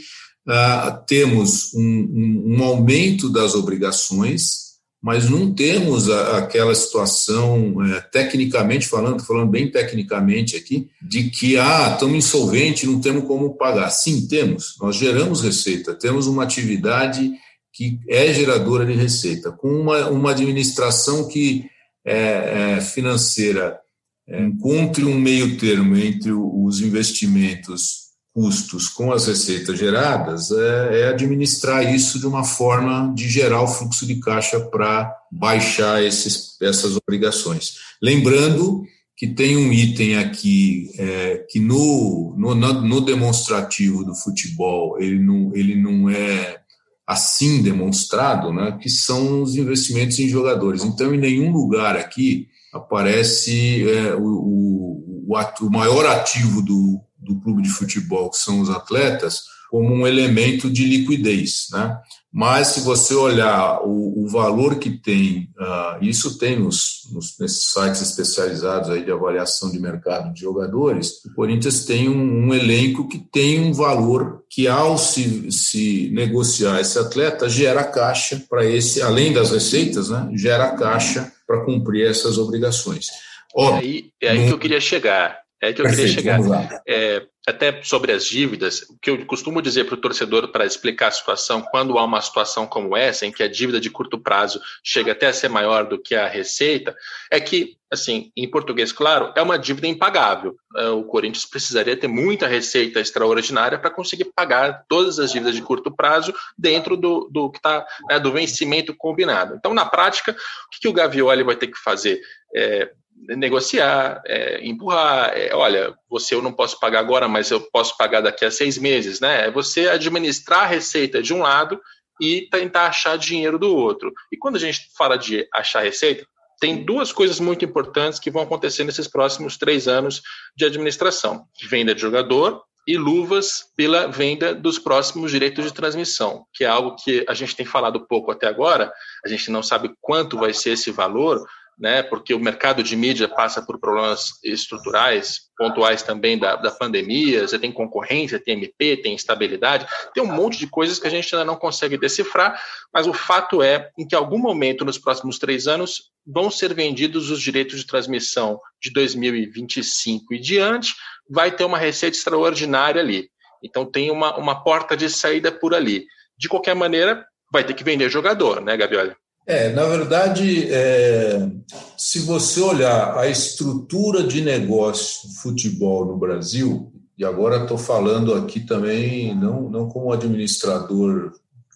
ah, temos um, um, um, aumento das obrigações, mas não temos a, aquela situação, é, tecnicamente falando, falando bem tecnicamente aqui, de que, ah, estamos insolventes, não temos como pagar. Sim, temos, nós geramos receita, temos uma atividade que é geradora de receita, com uma, uma administração que é, é financeira é, encontre um meio termo entre os investimentos custos com as receitas geradas, é, é, administrar isso de uma forma de gerar o fluxo de caixa para baixar esses, essas obrigações. Lembrando que tem um item aqui é, que no, no, no, demonstrativo do futebol ele não, ele não é assim demonstrado, né, que são os investimentos em jogadores. Então, em nenhum lugar aqui aparece é, o, o, o, maior ativo do, do clube de futebol, que são os atletas, como um elemento de liquidez. Né? Mas, se você olhar o, o valor que tem, uh, isso tem nos, nos, nesses sites especializados aí de avaliação de mercado de jogadores, o Corinthians tem um, um elenco que tem um valor que, ao se, se negociar esse atleta, gera caixa para esse, além das receitas, né, gera caixa para cumprir essas obrigações. Óbvio, é aí, é aí que eu queria chegar. É que eu Perfeito, queria chegar. É, até sobre as dívidas, o que eu costumo dizer para o torcedor para explicar a situação, quando há uma situação como essa, em que a dívida de curto prazo chega até a ser maior do que a receita, é que, assim, em português, claro, é uma dívida impagável. É, o Corinthians precisaria ter muita receita extraordinária para conseguir pagar todas as dívidas de curto prazo dentro do, do que está né, do vencimento combinado. Então, na prática, o que, que o Gavioli vai ter que fazer? É, negociar, é, empurrar. É, olha, você eu não posso pagar agora, mas eu posso pagar daqui a seis meses, né? É você administrar a receita de um lado e tentar achar dinheiro do outro. E quando a gente fala de achar receita, tem duas coisas muito importantes que vão acontecer nesses próximos três anos de administração: venda de jogador e luvas pela venda dos próximos direitos de transmissão, que é algo que a gente tem falado pouco até agora. A gente não sabe quanto vai ser esse valor, né, porque o mercado de mídia passa por problemas estruturais, pontuais também da, da pandemia, você tem concorrência, tem MP, tem instabilidade, tem um monte de coisas que a gente ainda não consegue decifrar, mas o fato é em que em algum momento nos próximos três anos vão ser vendidos os direitos de transmissão de 2025 e diante, vai ter uma receita extraordinária ali. Então tem uma, uma porta de saída por ali. De qualquer maneira, vai ter que vender jogador, né, Gabriel? É, na verdade, é, se você olhar a estrutura de negócio do futebol no Brasil, e agora estou falando aqui também, não, não como administrador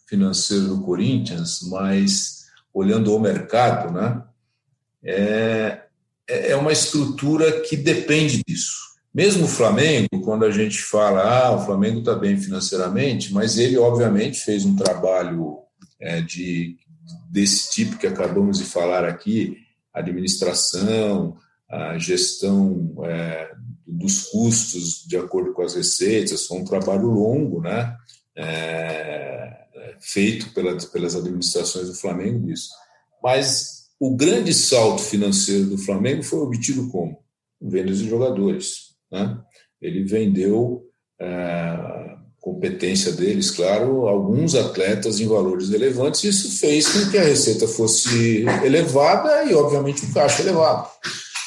financeiro do Corinthians, mas olhando o mercado, né? É, é uma estrutura que depende disso. Mesmo o Flamengo, quando a gente fala, ah, o Flamengo está bem financeiramente, mas ele, obviamente, fez um trabalho é, de desse tipo que acabamos de falar aqui, administração, a gestão é, dos custos de acordo com as receitas, foi um trabalho longo, né? É, feito pelas, pelas administrações do Flamengo disso. Mas o grande salto financeiro do Flamengo foi obtido como? Vendas de jogadores. Né? Ele vendeu é, competência deles, claro, alguns atletas em valores relevantes. Isso fez com que a receita fosse elevada e, obviamente, o caixa elevado.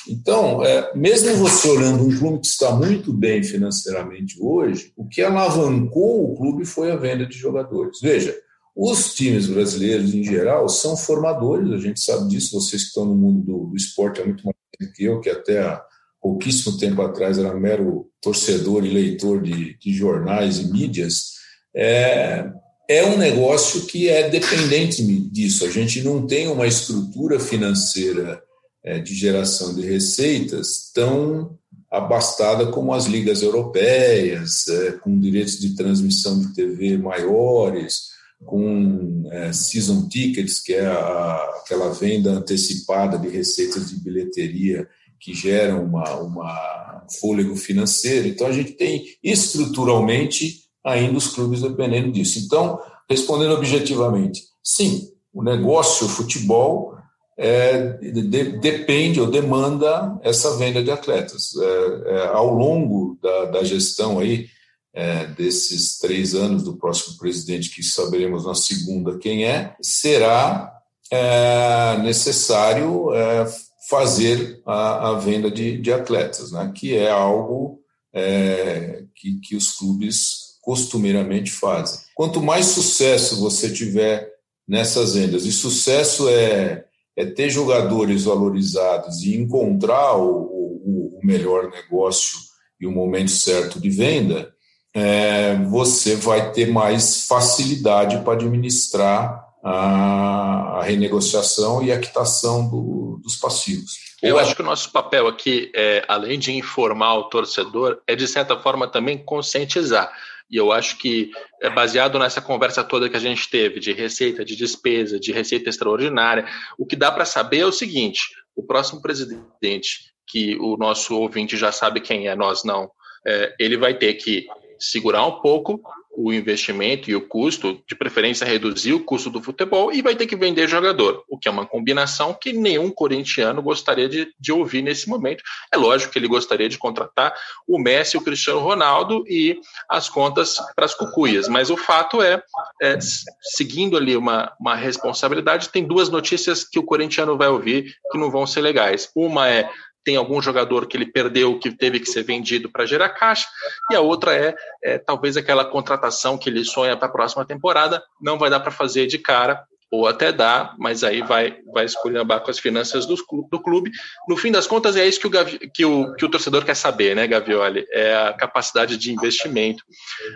Então, é, mesmo você olhando um clube que está muito bem financeiramente hoje, o que alavancou o clube foi a venda de jogadores. Veja, os times brasileiros, em geral, são formadores, a gente sabe disso, vocês que estão no mundo do, do esporte há muito mais tempo que eu, que até a pouquíssimo tempo atrás era mero torcedor e leitor de, de jornais e mídias, é, é um negócio que é dependente disso. A gente não tem uma estrutura financeira é, de geração de receitas tão abastada como as ligas europeias, é, com direitos de transmissão de TV maiores, com é, season tickets, que é a, aquela venda antecipada de receitas de bilheteria que geram uma, uma fôlego financeiro. Então, a gente tem estruturalmente ainda os clubes dependendo disso. Então, respondendo objetivamente, sim, o negócio o futebol é, de, depende ou demanda essa venda de atletas. É, é, ao longo da, da gestão aí, é, desses três anos do próximo presidente, que saberemos na segunda quem é, será é, necessário é, fazer a, a, venda de, de atletas, né, que é algo que, que os clubes costumeiramente fazem. Quanto mais sucesso você tiver nessas vendas, e sucesso é é ter jogadores valorizados e encontrar o, o, o melhor negócio e o momento certo de venda, é, você vai ter mais facilidade para administrar a, renegociação e a quitação do, dos passivos. Eu acho que o nosso papel aqui, é, além de informar o torcedor, é de certa forma também conscientizar. E eu acho que, é baseado nessa conversa toda que a gente teve de receita, de despesa, de receita extraordinária, o que dá para saber é o seguinte: o próximo presidente, que o nosso ouvinte já sabe quem é, nós não, é, ele vai ter que segurar um pouco o investimento e o custo, de preferência reduzir o custo do futebol e vai ter que vender jogador, o que é uma combinação que nenhum corintiano gostaria de, de ouvir nesse momento. É lógico que ele gostaria de contratar o Messi, o Cristiano Ronaldo e as contas para as cucuias, mas o fato é, é, seguindo ali uma, uma responsabilidade, tem duas notícias que o corintiano vai ouvir que não vão ser legais. Uma é tem algum jogador que ele perdeu que teve que ser vendido para gerar caixa, e a outra é, é talvez aquela contratação que ele sonha para a próxima temporada, não vai dar para fazer de cara, ou até dá, mas aí vai, vai esculhambar com as finanças do, do clube. No fim das contas, é isso que o, que, o, que o torcedor quer saber, né, Gavioli? É a capacidade de investimento.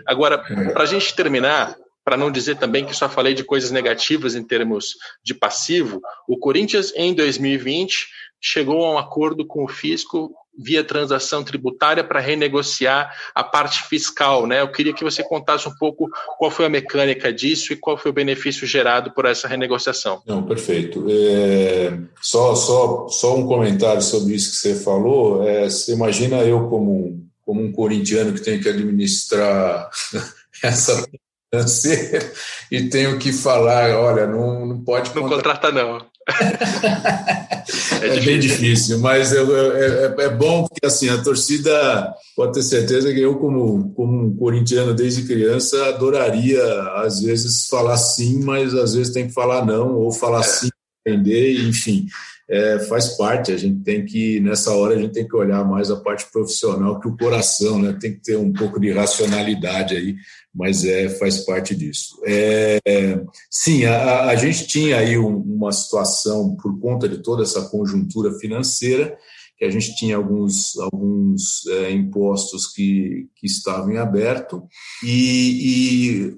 Agora, para a gente terminar, para não dizer também que só falei de coisas negativas em termos de passivo, o Corinthians em 2020 chegou a um acordo com o fisco via transação tributária para renegociar a parte fiscal, né? Eu queria que você contasse um pouco qual foi a mecânica disso e qual foi o benefício gerado por essa renegociação. Não, perfeito. É, só, só, só um comentário sobre isso que você falou. É, você imagina eu como, como um corintiano que tem que administrar essa financeira e tenho que falar, olha, não, não pode... Não contrata não. é, é bem difícil, mas é, é, é, bom porque assim a torcida pode ter certeza que eu como como um corintiano desde criança adoraria às vezes falar sim, mas às vezes tem que falar não ou falar é. sim, entender, enfim. É, faz parte, a gente tem que, nessa hora, a gente tem que olhar mais a parte profissional que o coração, né? Tem que ter um pouco de racionalidade aí mas é, faz parte disso. É, sim, a, a, gente tinha aí um, uma situação, por conta de toda essa conjuntura financeira, que a gente tinha alguns, alguns é, impostos que, que estavam em aberto, e, e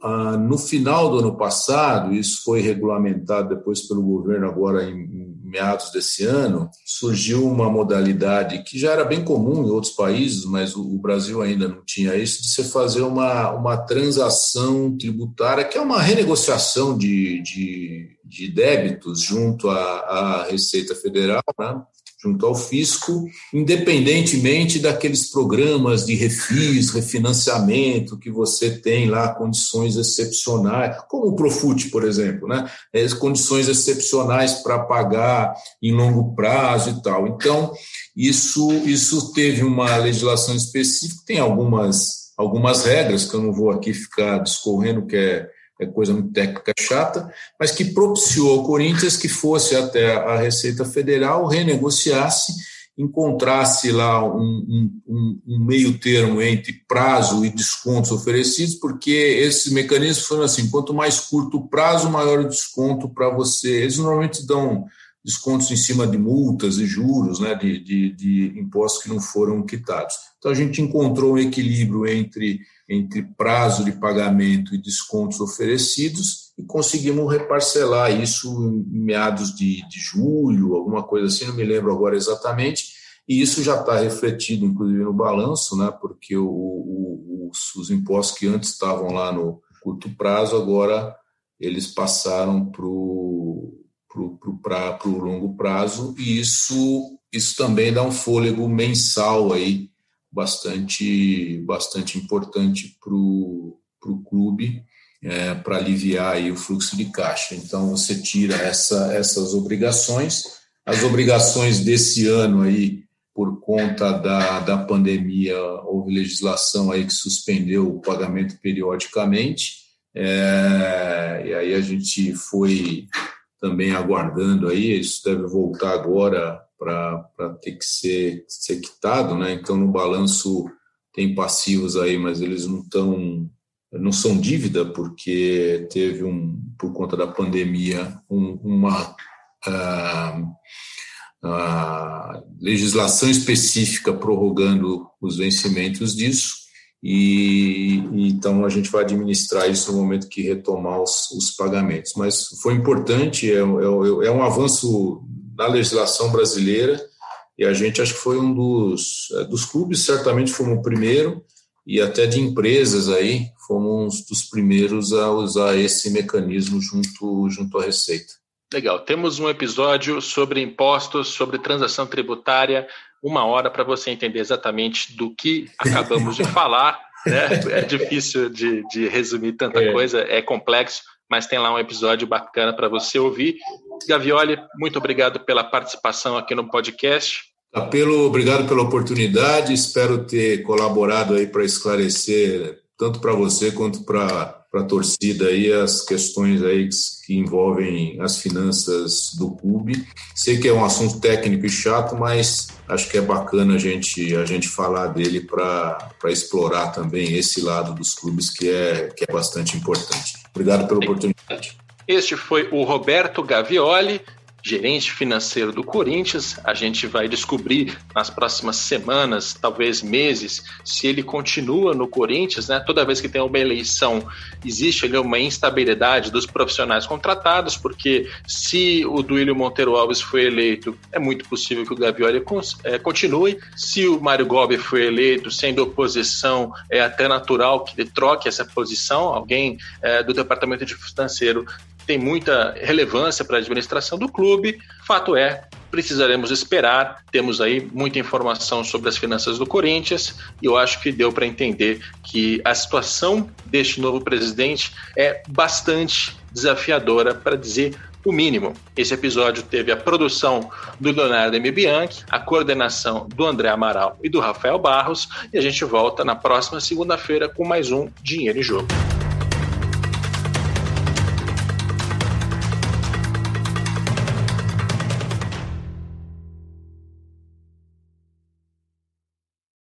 no final do ano passado, isso foi regulamentado depois pelo governo, agora em, em meados desse ano, surgiu uma modalidade que já era bem comum em outros países, mas o, Brasil ainda não tinha isso, de você fazer uma, uma transação tributária, que é uma renegociação de, de, de débitos junto à, à Receita Federal, né? Junto ao fisco, independentemente daqueles programas de refis, refinanciamento que você tem lá, condições excepcionais, como o Profut, por exemplo, né? As condições excepcionais para pagar em longo prazo e tal. Então, isso, isso teve uma legislação específica, tem algumas, algumas regras que eu não vou aqui ficar discorrendo, que é é coisa muito técnica chata, mas que propiciou ao Corinthians que fosse até a Receita Federal, renegociasse, encontrasse lá um, um, um, meio termo entre prazo e descontos oferecidos, porque esses mecanismos foram assim: quanto mais curto o prazo, maior o desconto para você. Eles normalmente dão descontos em cima de multas e juros, né, de, de, de impostos que não foram quitados. Então a gente encontrou um equilíbrio entre entre prazo de pagamento e descontos oferecidos e conseguimos reparcelar isso em meados de, de julho, alguma coisa assim, não me lembro agora exatamente, e isso já está refletido, inclusive, no balanço, né, porque o, o, os, os, impostos que antes estavam lá no curto prazo, agora eles passaram para o longo prazo, e isso, isso também dá um fôlego mensal aí bastante, bastante importante para o clube é, para aliviar aí o fluxo de caixa. Então, você tira essa, essas obrigações as obrigações desse ano aí, por conta da, da pandemia, houve legislação aí que suspendeu o pagamento periodicamente, é, e aí a gente foi também aguardando aí, isso deve voltar agora para ter que ser, ser quitado, né? Então, no balanço tem passivos aí, mas eles não estão não são dívida porque teve um por conta da pandemia um, uma uh, uh, legislação específica prorrogando os vencimentos disso e, então a gente vai administrar isso no momento que retomar os, os pagamentos mas foi importante é, é, é um avanço na legislação brasileira e a gente acho que foi um dos, é, dos clubes, certamente fomos o primeiro, e até de empresas aí, fomos dos primeiros a usar esse mecanismo junto, junto à Receita. Legal, temos um episódio sobre impostos, sobre transação tributária, uma hora para você entender exatamente do que acabamos de falar. Né? É difícil de, de resumir tanta é. coisa, é complexo, mas tem lá um episódio bacana para você ouvir. Gavioli, muito obrigado pela participação aqui no podcast. Apelo, obrigado pela oportunidade. Espero ter colaborado aí para esclarecer tanto para você quanto para a torcida aí as questões aí que envolvem as finanças do clube. Sei que é um assunto técnico e chato, mas acho que é bacana a gente a gente falar dele para explorar também esse lado dos clubes que é que é bastante importante. Obrigado pela oportunidade. Este foi o Roberto Gavioli, gerente financeiro do Corinthians. A gente vai descobrir nas próximas semanas, talvez meses, se ele continua no Corinthians. Né? Toda vez que tem uma eleição, existe ali uma instabilidade dos profissionais contratados, porque se o Duílio Monteiro Alves foi eleito, é muito possível que o Gavioli é, continue. Se o Mário Gobi foi eleito, sendo oposição, é até natural que ele troque essa posição. Alguém é, do departamento de financeiro tem muita relevância para a administração do clube. Fato é, precisaremos esperar. Temos aí muita informação sobre as finanças do Corinthians e eu acho que deu para entender que a situação deste novo presidente é bastante desafiadora, para dizer o mínimo. Esse episódio teve a produção do Leonardo M. Bianchi, a coordenação do André Amaral e do Rafael Barros, e a gente volta na próxima segunda-feira com mais um Dinheiro em Jogo.